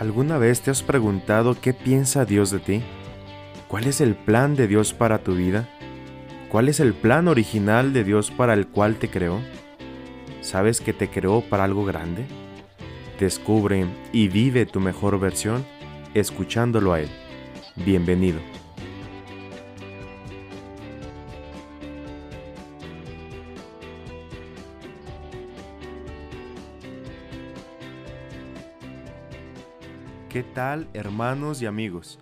¿Alguna vez te has preguntado qué piensa Dios de ti? ¿Cuál es el plan de Dios para tu vida? ¿Cuál es el plan original de Dios para el cual te creó? ¿Sabes que te creó para algo grande? Descubre y vive tu mejor versión escuchándolo a Él. Bienvenido. ¿Qué tal hermanos y amigos?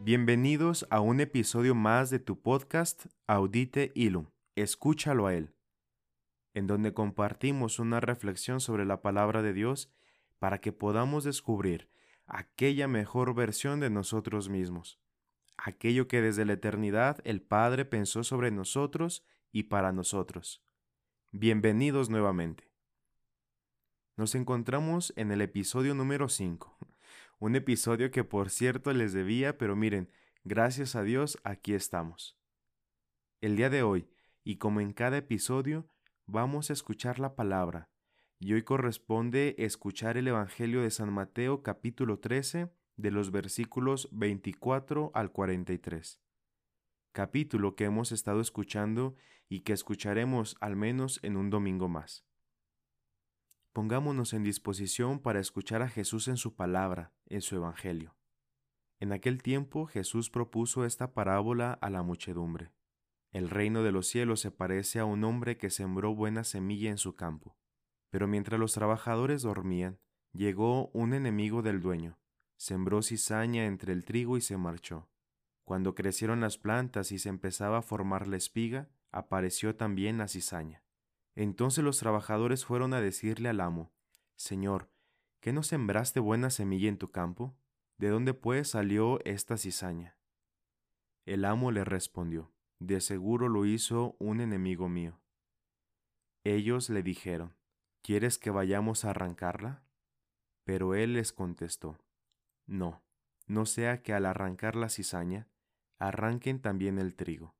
Bienvenidos a un episodio más de tu podcast Audite Ilum, escúchalo a él, en donde compartimos una reflexión sobre la palabra de Dios para que podamos descubrir aquella mejor versión de nosotros mismos, aquello que desde la eternidad el Padre pensó sobre nosotros y para nosotros. Bienvenidos nuevamente. Nos encontramos en el episodio número 5 un episodio que por cierto les debía, pero miren, gracias a Dios aquí estamos. El día de hoy, y como en cada episodio, vamos a escuchar la palabra, y hoy corresponde escuchar el Evangelio de San Mateo capítulo 13, de los versículos 24 al 43. Capítulo que hemos estado escuchando y que escucharemos al menos en un domingo más. Pongámonos en disposición para escuchar a Jesús en su palabra, en su Evangelio. En aquel tiempo Jesús propuso esta parábola a la muchedumbre. El reino de los cielos se parece a un hombre que sembró buena semilla en su campo. Pero mientras los trabajadores dormían, llegó un enemigo del dueño, sembró cizaña entre el trigo y se marchó. Cuando crecieron las plantas y se empezaba a formar la espiga, apareció también la cizaña. Entonces los trabajadores fueron a decirle al amo, Señor, ¿qué no sembraste buena semilla en tu campo? ¿De dónde pues salió esta cizaña? El amo le respondió, De seguro lo hizo un enemigo mío. Ellos le dijeron, ¿Quieres que vayamos a arrancarla? Pero él les contestó, No, no sea que al arrancar la cizaña, arranquen también el trigo.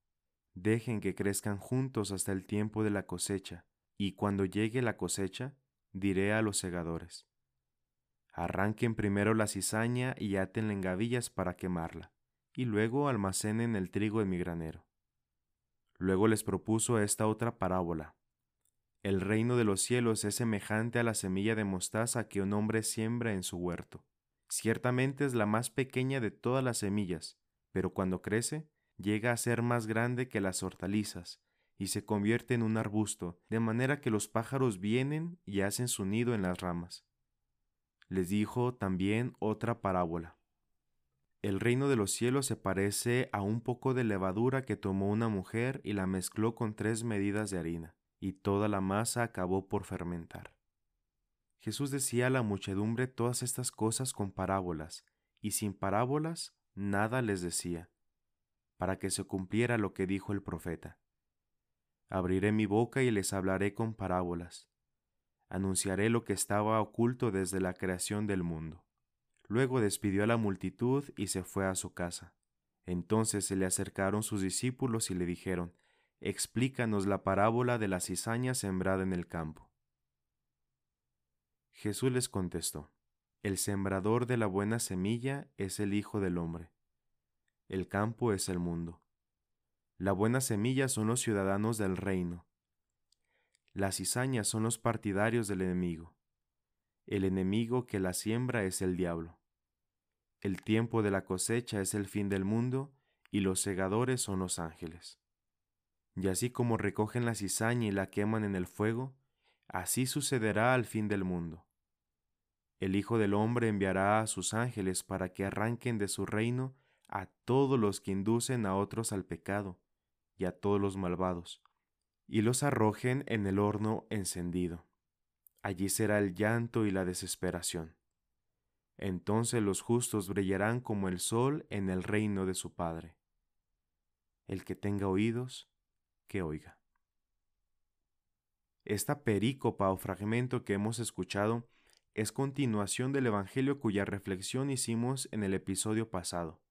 Dejen que crezcan juntos hasta el tiempo de la cosecha, y cuando llegue la cosecha, diré a los segadores, arranquen primero la cizaña y atenla en gavillas para quemarla, y luego almacenen el trigo en mi granero. Luego les propuso esta otra parábola. El reino de los cielos es semejante a la semilla de mostaza que un hombre siembra en su huerto. Ciertamente es la más pequeña de todas las semillas, pero cuando crece, llega a ser más grande que las hortalizas y se convierte en un arbusto, de manera que los pájaros vienen y hacen su nido en las ramas. Les dijo también otra parábola. El reino de los cielos se parece a un poco de levadura que tomó una mujer y la mezcló con tres medidas de harina, y toda la masa acabó por fermentar. Jesús decía a la muchedumbre todas estas cosas con parábolas, y sin parábolas nada les decía, para que se cumpliera lo que dijo el profeta. Abriré mi boca y les hablaré con parábolas. Anunciaré lo que estaba oculto desde la creación del mundo. Luego despidió a la multitud y se fue a su casa. Entonces se le acercaron sus discípulos y le dijeron, Explícanos la parábola de la cizaña sembrada en el campo. Jesús les contestó, El sembrador de la buena semilla es el Hijo del Hombre. El campo es el mundo. La buena semilla son los ciudadanos del reino. Las cizañas son los partidarios del enemigo. El enemigo que la siembra es el diablo. El tiempo de la cosecha es el fin del mundo y los segadores son los ángeles. Y así como recogen la cizaña y la queman en el fuego, así sucederá al fin del mundo. El Hijo del Hombre enviará a sus ángeles para que arranquen de su reino a todos los que inducen a otros al pecado y a todos los malvados, y los arrojen en el horno encendido. Allí será el llanto y la desesperación. Entonces los justos brillarán como el sol en el reino de su Padre. El que tenga oídos, que oiga. Esta perícopa o fragmento que hemos escuchado es continuación del Evangelio cuya reflexión hicimos en el episodio pasado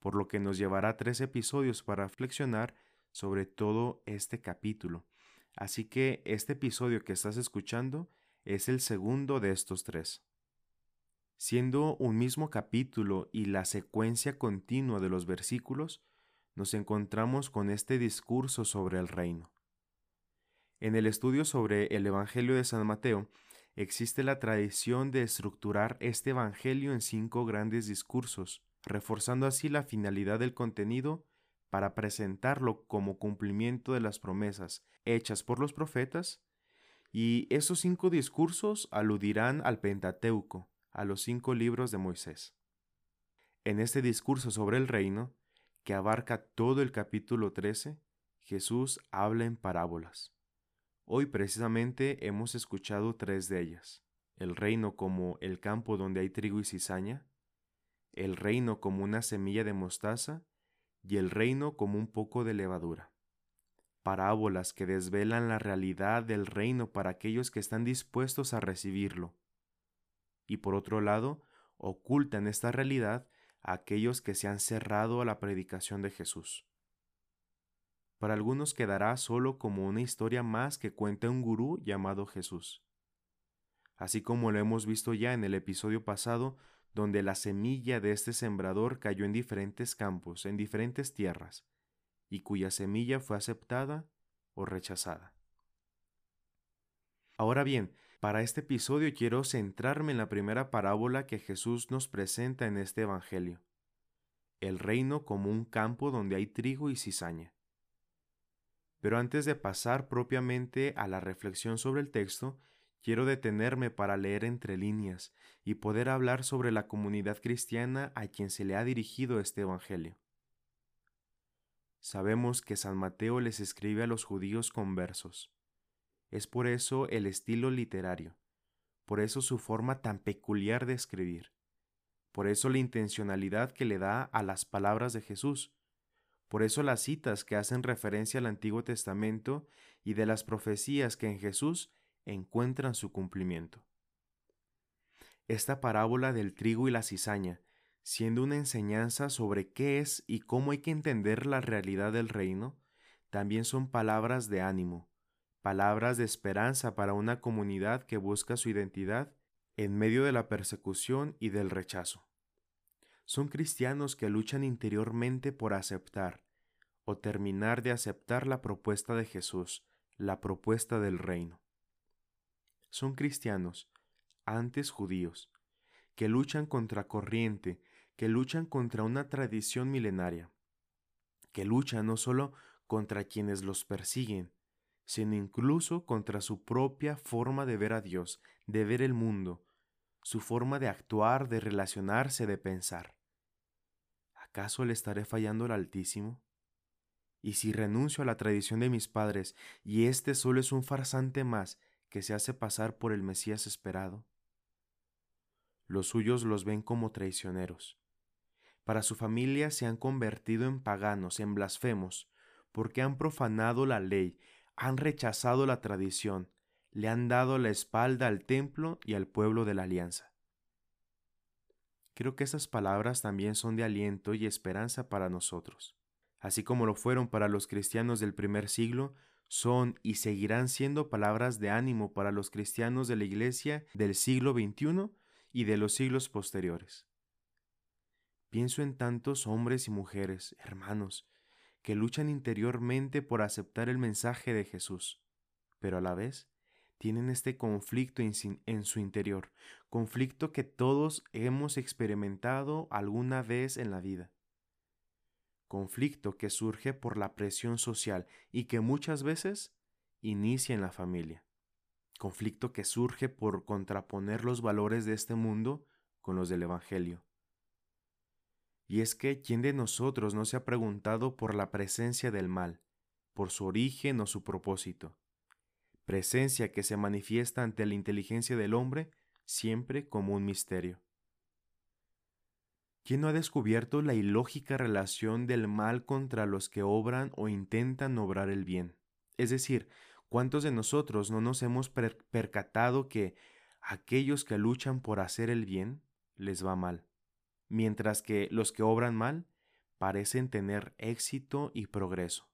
por lo que nos llevará tres episodios para reflexionar sobre todo este capítulo. Así que este episodio que estás escuchando es el segundo de estos tres. Siendo un mismo capítulo y la secuencia continua de los versículos, nos encontramos con este discurso sobre el reino. En el estudio sobre el Evangelio de San Mateo, existe la tradición de estructurar este Evangelio en cinco grandes discursos, reforzando así la finalidad del contenido para presentarlo como cumplimiento de las promesas hechas por los profetas, y esos cinco discursos aludirán al Pentateuco, a los cinco libros de Moisés. En este discurso sobre el reino, que abarca todo el capítulo 13, Jesús habla en parábolas. Hoy precisamente hemos escuchado tres de ellas. El reino como el campo donde hay trigo y cizaña, el reino como una semilla de mostaza y el reino como un poco de levadura. Parábolas que desvelan la realidad del reino para aquellos que están dispuestos a recibirlo. Y por otro lado, ocultan esta realidad a aquellos que se han cerrado a la predicación de Jesús. Para algunos quedará solo como una historia más que cuenta un gurú llamado Jesús. Así como lo hemos visto ya en el episodio pasado, donde la semilla de este sembrador cayó en diferentes campos, en diferentes tierras, y cuya semilla fue aceptada o rechazada. Ahora bien, para este episodio quiero centrarme en la primera parábola que Jesús nos presenta en este Evangelio, el reino como un campo donde hay trigo y cizaña. Pero antes de pasar propiamente a la reflexión sobre el texto, quiero detenerme para leer entre líneas y poder hablar sobre la comunidad cristiana a quien se le ha dirigido este Evangelio. Sabemos que San Mateo les escribe a los judíos con versos. Es por eso el estilo literario, por eso su forma tan peculiar de escribir, por eso la intencionalidad que le da a las palabras de Jesús, por eso las citas que hacen referencia al Antiguo Testamento y de las profecías que en Jesús encuentran su cumplimiento. Esta parábola del trigo y la cizaña, siendo una enseñanza sobre qué es y cómo hay que entender la realidad del reino, también son palabras de ánimo, palabras de esperanza para una comunidad que busca su identidad en medio de la persecución y del rechazo son cristianos que luchan interiormente por aceptar o terminar de aceptar la propuesta de Jesús, la propuesta del reino. Son cristianos, antes judíos, que luchan contra corriente, que luchan contra una tradición milenaria, que luchan no solo contra quienes los persiguen, sino incluso contra su propia forma de ver a Dios, de ver el mundo, su forma de actuar, de relacionarse, de pensar. ¿acaso le estaré fallando al Altísimo? Y si renuncio a la tradición de mis padres, y éste solo es un farsante más que se hace pasar por el Mesías esperado. Los suyos los ven como traicioneros. Para su familia se han convertido en paganos, en blasfemos, porque han profanado la ley, han rechazado la tradición, le han dado la espalda al templo y al pueblo de la alianza. Creo que esas palabras también son de aliento y esperanza para nosotros. Así como lo fueron para los cristianos del primer siglo, son y seguirán siendo palabras de ánimo para los cristianos de la Iglesia del siglo XXI y de los siglos posteriores. Pienso en tantos hombres y mujeres, hermanos, que luchan interiormente por aceptar el mensaje de Jesús, pero a la vez tienen este conflicto en, su interior, conflicto que todos hemos experimentado alguna vez en la vida. Conflicto que surge por la presión social y que muchas veces inicia en la familia. Conflicto que surge por contraponer los valores de este mundo con los del Evangelio. Y es que, ¿quién de nosotros no se ha preguntado por la presencia del mal, por su origen o su propósito? presencia que se manifiesta ante la inteligencia del hombre siempre como un misterio. ¿Quién no ha descubierto la ilógica relación del mal contra los que obran o intentan obrar el bien? Es decir, ¿cuántos de nosotros no nos hemos percatado que aquellos que luchan por hacer el bien les va mal, mientras que los que obran mal parecen tener éxito y progreso?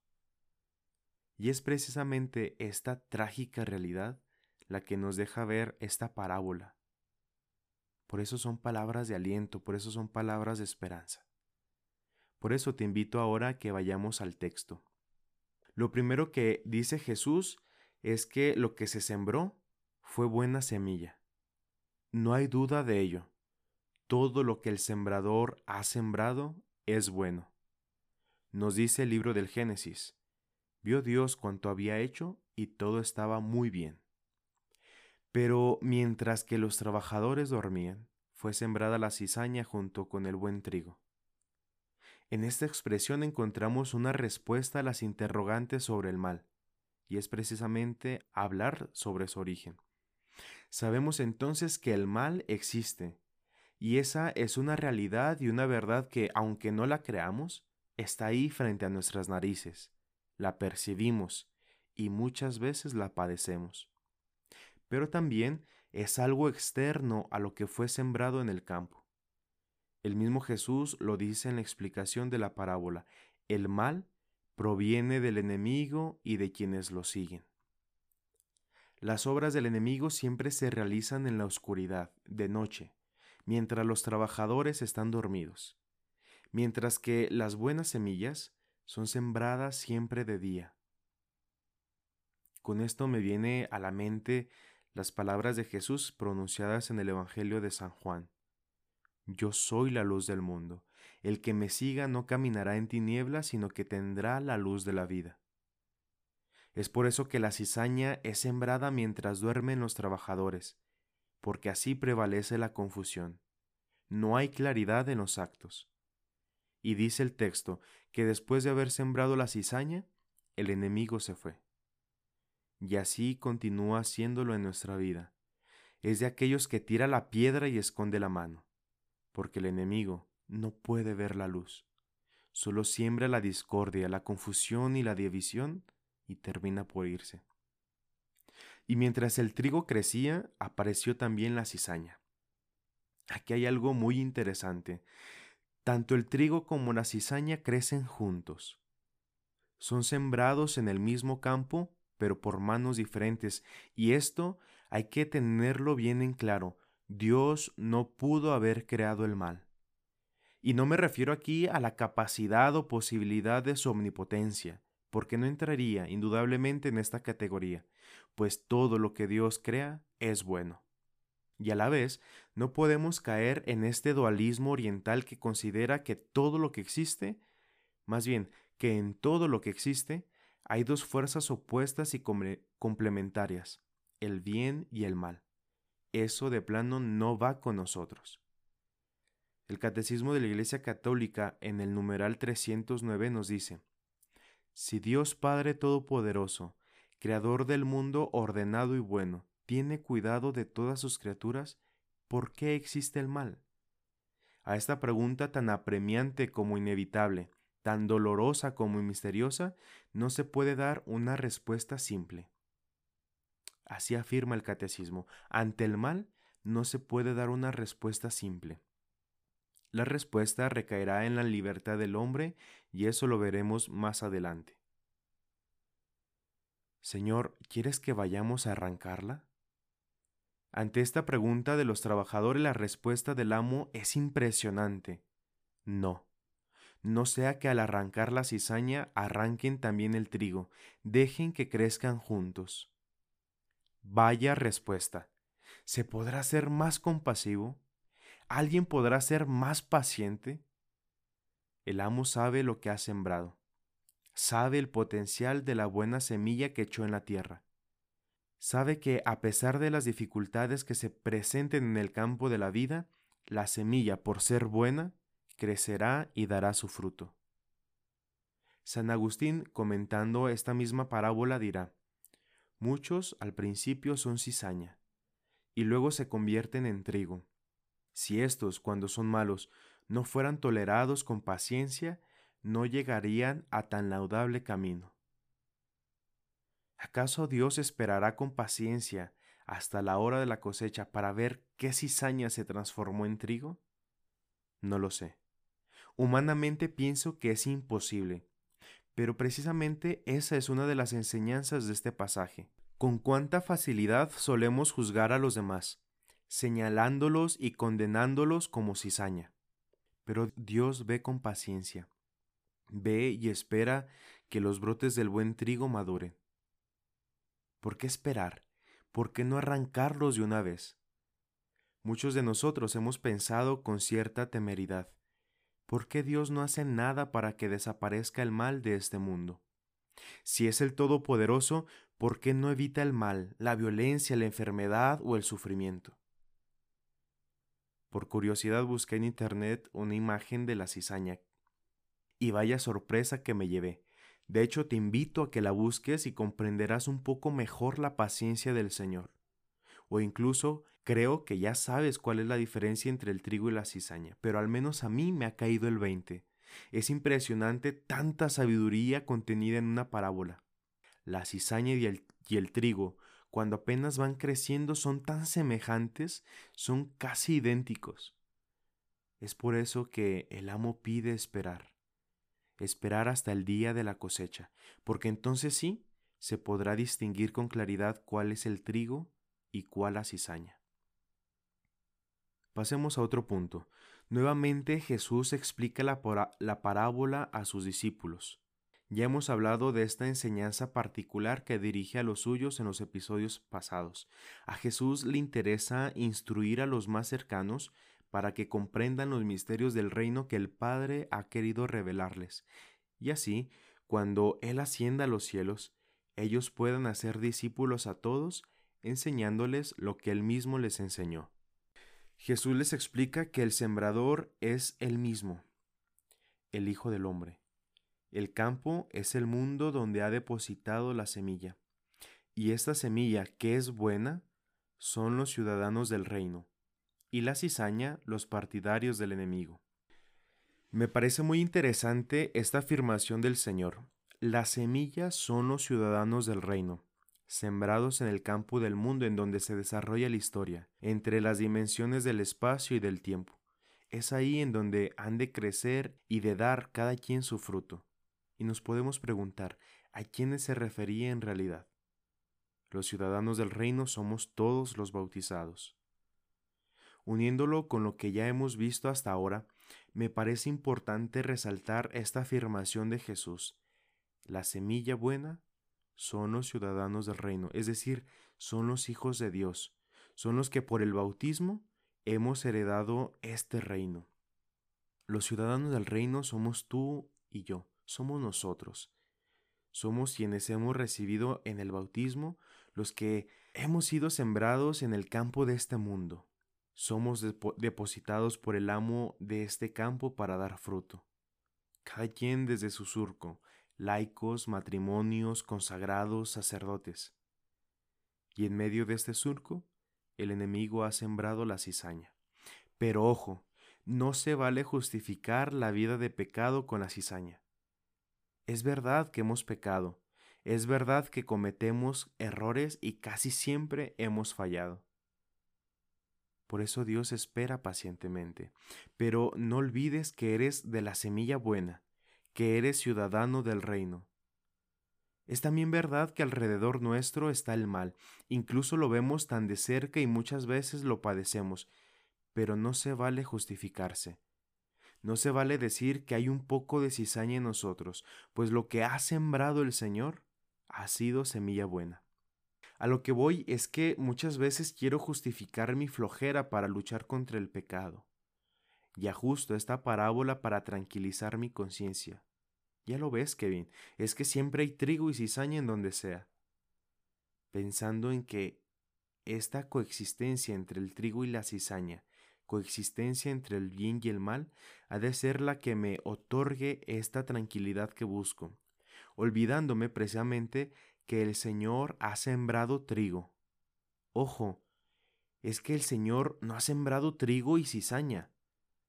Y es precisamente esta trágica realidad la que nos deja ver esta parábola. Por eso son palabras de aliento, por eso son palabras de esperanza. Por eso te invito ahora a que vayamos al texto. Lo primero que dice Jesús es que lo que se sembró fue buena semilla. No hay duda de ello. Todo lo que el sembrador ha sembrado es bueno. Nos dice el libro del Génesis. Vio Dios cuanto había hecho y todo estaba muy bien. Pero mientras que los trabajadores dormían, fue sembrada la cizaña junto con el buen trigo. En esta expresión encontramos una respuesta a las interrogantes sobre el mal, y es precisamente hablar sobre su origen. Sabemos entonces que el mal existe, y esa es una realidad y una verdad que, aunque no la creamos, está ahí frente a nuestras narices, la percibimos y muchas veces la padecemos. Pero también es algo externo a lo que fue sembrado en el campo. El mismo Jesús lo dice en la explicación de la parábola, el mal proviene del enemigo y de quienes lo siguen. Las obras del enemigo siempre se realizan en la oscuridad, de noche, mientras los trabajadores están dormidos, mientras que las buenas semillas son sembradas siempre de día. Con esto me viene a la mente las palabras de Jesús pronunciadas en el Evangelio de San Juan. Yo soy la luz del mundo. El que me siga no caminará en tinieblas, sino que tendrá la luz de la vida. Es por eso que la cizaña es sembrada mientras duermen los trabajadores, porque así prevalece la confusión. No hay claridad en los actos. Y dice el texto que después de haber sembrado la cizaña, el enemigo se fue. Y así continúa haciéndolo en nuestra vida. Es de aquellos que tira la piedra y esconde la mano, porque el enemigo no puede ver la luz. Solo siembra la discordia, la confusión y la división y termina por irse. Y mientras el trigo crecía, apareció también la cizaña. Aquí hay algo muy interesante. Tanto el trigo como la cizaña crecen juntos. Son sembrados en el mismo campo, pero por manos diferentes, y esto hay que tenerlo bien en claro. Dios no pudo haber creado el mal. Y no me refiero aquí a la capacidad o posibilidad de su omnipotencia, porque no entraría indudablemente en esta categoría pues todo lo que Dios crea es bueno. Y a la vez, no podemos caer en este dualismo oriental que considera que todo lo que existe, más bien que en todo lo que existe, hay dos fuerzas opuestas y complementarias, el bien y el mal. Eso de plano no va con nosotros. El Catecismo de la Iglesia Católica en el numeral 309 nos dice, Si Dios Padre Todopoderoso Creador del mundo ordenado y bueno, tiene cuidado de todas sus criaturas, ¿por qué existe el mal? A esta pregunta tan apremiante como inevitable, tan dolorosa como misteriosa, no se puede dar una respuesta simple. Así afirma el catecismo, ante el mal no se puede dar una respuesta simple. La respuesta recaerá en la libertad del hombre y eso lo veremos más adelante. Señor, ¿quieres que vayamos a arrancarla? Ante esta pregunta de los trabajadores la respuesta del amo es impresionante. No. No sea que al arrancar la cizaña arranquen también el trigo, dejen que crezcan juntos. Vaya respuesta. ¿Se podrá ser más compasivo? ¿Alguien podrá ser más paciente? El amo sabe lo que ha sembrado sabe el potencial de la buena semilla que echó en la tierra. Sabe que a pesar de las dificultades que se presenten en el campo de la vida, la semilla, por ser buena, crecerá y dará su fruto. San Agustín, comentando esta misma parábola, dirá, Muchos al principio son cizaña, y luego se convierten en trigo. Si estos, cuando son malos, no fueran tolerados con paciencia, no llegarían a tan laudable camino. ¿Acaso Dios esperará con paciencia hasta la hora de la cosecha para ver qué cizaña se transformó en trigo? No lo sé. Humanamente pienso que es imposible, pero precisamente esa es una de las enseñanzas de este pasaje. Con cuánta facilidad solemos juzgar a los demás, señalándolos y condenándolos como cizaña. Pero Dios ve con paciencia, ve y espera que los brotes del buen trigo maduren. ¿Por qué esperar? ¿Por qué no arrancarlos de una vez? Muchos de nosotros hemos pensado con cierta temeridad, ¿por qué Dios no hace nada para que desaparezca el mal de este mundo? Si es el Todopoderoso, ¿por qué no evita el mal, la violencia, la enfermedad o el sufrimiento? Por curiosidad busqué en internet una imagen de la cizaña. Y vaya sorpresa que me llevé. De hecho, te invito a que la busques y comprenderás un poco mejor la paciencia del Señor. O incluso creo que ya sabes cuál es la diferencia entre el trigo y la cizaña, pero al menos a mí me ha caído el 20. Es impresionante tanta sabiduría contenida en una parábola. La cizaña y el, y el trigo cuando apenas van creciendo son tan semejantes, son casi idénticos. Es por eso que el amo pide esperar, esperar hasta el día de la cosecha, porque entonces sí se podrá distinguir con claridad cuál es el trigo y cuál la cizaña. Pasemos a otro punto. Nuevamente Jesús explica la, la parábola a sus discípulos. Ya hemos hablado de esta enseñanza particular que dirige a los suyos en los episodios pasados. A Jesús le interesa instruir a los más cercanos para que comprendan los misterios del reino que el Padre ha querido revelarles. Y así, cuando Él ascienda a los cielos, ellos puedan hacer discípulos a todos, enseñándoles lo que Él mismo les enseñó. Jesús les explica que el sembrador es Él mismo, el Hijo del Hombre el campo es el mundo donde ha depositado la semilla, y esta semilla, que es buena, son los ciudadanos del reino, y la cizaña los partidarios del enemigo. Me parece muy interesante esta afirmación del Señor. Las semillas son los ciudadanos del reino, sembrados en el campo del mundo en donde se desarrolla la historia, entre las dimensiones del espacio y del tiempo. Es ahí en donde han de crecer y de dar cada quien su fruto y nos podemos preguntar a quiénes se refería en realidad. Los ciudadanos del reino somos todos los bautizados. Uniéndolo con lo que ya hemos visto hasta ahora, me parece importante resaltar esta afirmación de Jesús. La semilla buena son los ciudadanos del reino, es decir, son los hijos de Dios, son los que por el bautismo hemos heredado este reino. Los ciudadanos del reino somos tú y yo somos nosotros. Somos quienes hemos recibido en el bautismo los que hemos sido sembrados en el campo de este mundo. Somos depositados por el amo de este campo para dar fruto. Cada quien desde su surco, laicos, matrimonios, consagrados, sacerdotes. Y en medio de este surco, el enemigo ha sembrado la cizaña. Pero ojo, no se vale justificar la vida de pecado con la cizaña. Es verdad que hemos pecado, es verdad que cometemos errores y casi siempre hemos fallado. Por eso Dios espera pacientemente. Pero no olvides que eres de la semilla buena, que eres ciudadano del reino. Es también verdad que alrededor nuestro está el mal, incluso lo vemos tan de cerca y muchas veces lo padecemos, pero no se vale justificarse. No se vale decir que hay un poco de cizaña en nosotros, pues lo que ha sembrado el Señor ha sido semilla buena. A lo que voy es que muchas veces quiero justificar mi flojera para luchar contra el pecado. Y ajusto esta parábola para tranquilizar mi conciencia. Ya lo ves, Kevin, es que siempre hay trigo y cizaña en donde sea. Pensando en que esta coexistencia entre el trigo y la cizaña coexistencia entre el bien y el mal, ha de ser la que me otorgue esta tranquilidad que busco, olvidándome precisamente que el Señor ha sembrado trigo. Ojo, es que el Señor no ha sembrado trigo y cizaña.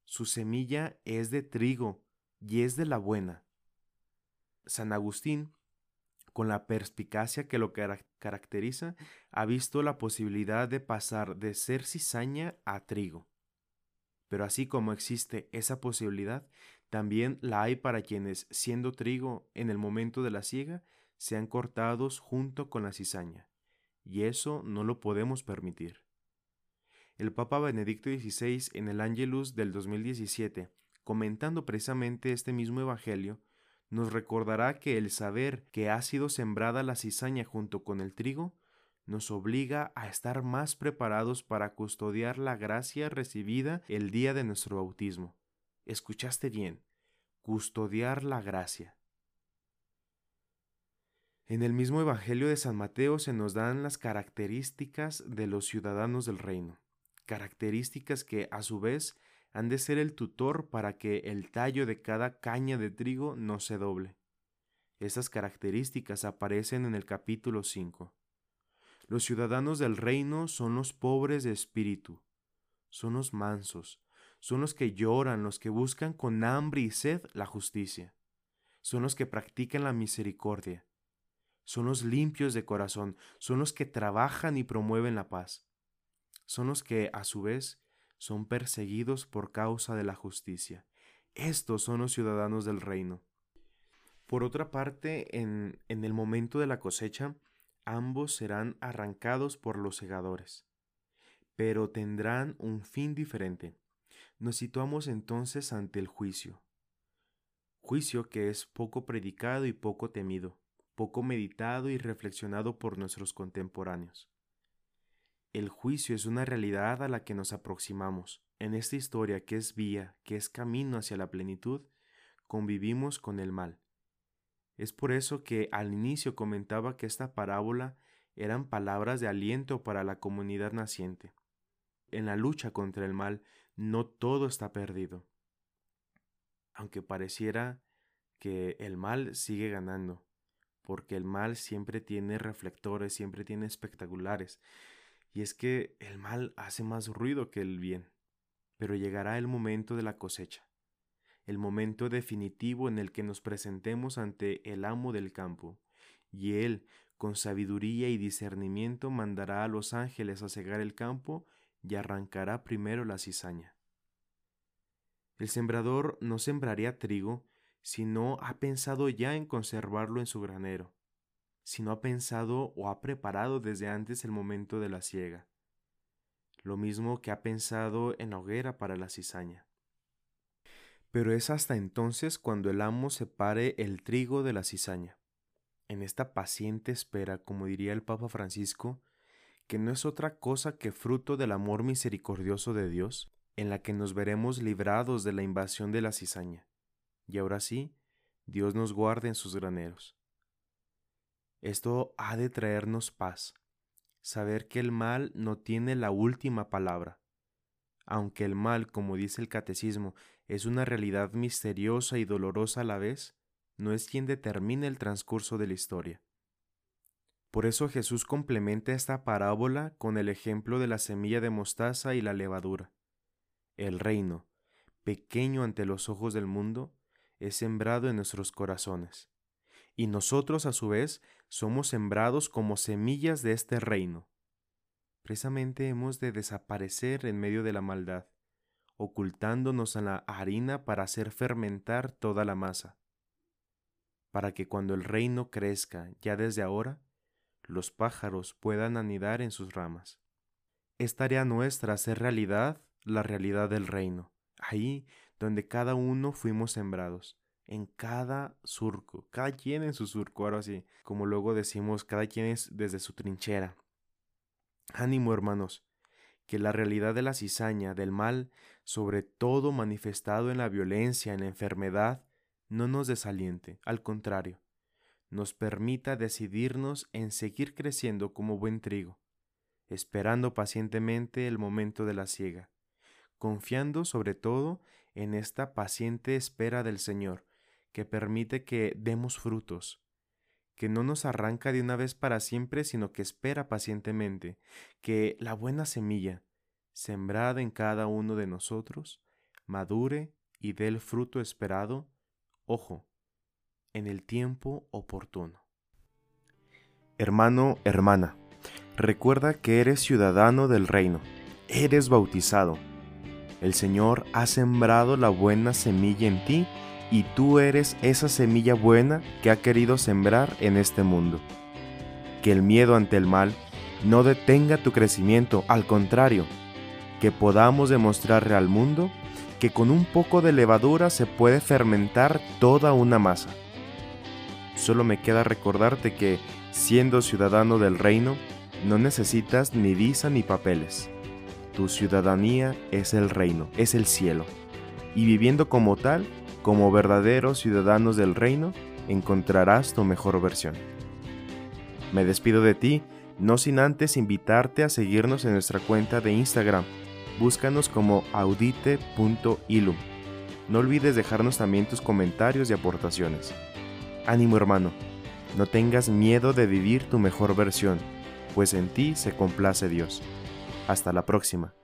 Su semilla es de trigo y es de la buena. San Agustín, con la perspicacia que lo caracteriza, ha visto la posibilidad de pasar de ser cizaña a trigo. Pero así como existe esa posibilidad, también la hay para quienes, siendo trigo en el momento de la siega, sean cortados junto con la cizaña. Y eso no lo podemos permitir. el Papa Benedicto XVI en el Angelus del 2017, comentando precisamente este mismo Evangelio, nos recordará que el saber que ha sido sembrada la cizaña junto con el trigo nos obliga a estar más preparados para custodiar la gracia recibida el día de nuestro bautismo. Escuchaste bien, custodiar la gracia. En el mismo Evangelio de San Mateo se nos dan las características de los ciudadanos del reino, características que a su vez han de ser el tutor para que el tallo de cada caña de trigo no se doble. Esas características aparecen en el capítulo 5. Los ciudadanos del reino son los pobres de espíritu, son los mansos, son los que lloran, los que buscan con hambre y sed la justicia, son los que practican la misericordia, son los limpios de corazón, son los que trabajan y promueven la paz, son los que, a su vez, son perseguidos por causa de la justicia. Estos son los ciudadanos del reino. Por otra parte, en, en el momento de la cosecha, ambos serán arrancados por los segadores, pero tendrán un fin diferente. Nos situamos entonces ante el juicio. Juicio que es poco predicado y poco temido poco meditado y reflexionado por nuestros contemporáneos. El juicio es una realidad a la que nos aproximamos. En esta historia que es vía, que es camino hacia la plenitud, convivimos con el mal. Es por eso que al inicio comentaba que esta parábola eran palabras de aliento para la comunidad naciente. En la lucha contra el mal no todo está perdido. Aunque pareciera que el mal sigue ganando porque el mal siempre tiene reflectores, siempre tiene espectaculares. Y es que el mal hace más ruido que el bien. Pero llegará el momento de la cosecha, el momento definitivo en el que nos presentemos ante el amo del campo, y él, con sabiduría y discernimiento, mandará a los ángeles a cegar el campo y arrancará primero la cizaña. El sembrador no sembraría trigo, si no ha pensado ya en conservarlo en su granero, si no ha pensado o ha preparado desde antes el momento de la siega, lo mismo que ha pensado en la hoguera para la cizaña. Pero es hasta entonces cuando el amo separe el trigo de la cizaña. En esta paciente espera, como diría el Papa Francisco, que no es otra cosa que fruto del amor misericordioso de Dios, en la que nos veremos librados de la invasión de la cizaña y ahora sí, Dios nos guarde en sus graneros. Esto ha de traernos paz, saber que el mal no tiene la última palabra. Aunque el mal, como dice el catecismo, es una realidad misteriosa y dolorosa a la vez, no es quien determina el transcurso de la historia. Por eso Jesús complementa esta parábola con el ejemplo de la semilla de mostaza y la levadura. El reino, pequeño ante los ojos del mundo, es sembrado en nuestros corazones. Y nosotros a su vez somos sembrados como semillas de este reino. Precisamente hemos de desaparecer en medio de la maldad, ocultándonos en la harina para hacer fermentar toda la masa, para que cuando el reino crezca ya desde ahora, los pájaros puedan anidar en sus ramas. Es tarea nuestra hacer realidad la realidad del reino, ahí donde cada uno fuimos sembrados, en cada surco, cada quien en su surco, ahora sí, como luego decimos, cada quien es desde su trinchera. Ánimo, hermanos, que la realidad de la cizaña, del mal, sobre todo manifestado en la violencia, en la enfermedad, no nos desaliente, al contrario, nos permita decidirnos en seguir creciendo como buen trigo, esperando pacientemente el momento de la siega, confiando sobre todo en esta paciente espera del Señor, que permite que demos frutos, que no nos arranca de una vez para siempre, sino que espera pacientemente que la buena semilla, sembrada en cada uno de nosotros, madure y dé el fruto esperado, ojo, en el tiempo oportuno. Hermano, hermana, recuerda que eres ciudadano del reino, eres bautizado, el Señor ha sembrado la buena semilla en ti y tú eres esa semilla buena que ha querido sembrar en este mundo. Que el miedo ante el mal no detenga tu crecimiento, al contrario, que podamos demostrarle al mundo que con un poco de levadura se puede fermentar toda una masa. Solo me queda recordarte que, siendo ciudadano del reino, no necesitas ni visa ni papeles. Tu ciudadanía es el reino, es el cielo. Y viviendo como tal, como verdaderos ciudadanos del reino, encontrarás tu mejor versión. Me despido de ti, no sin antes invitarte a seguirnos en nuestra cuenta de Instagram. Búscanos como audite.ilum. No olvides dejarnos también tus comentarios y aportaciones. Ánimo hermano, no tengas miedo de vivir tu mejor versión, pues en ti se complace Dios. Hasta la próxima.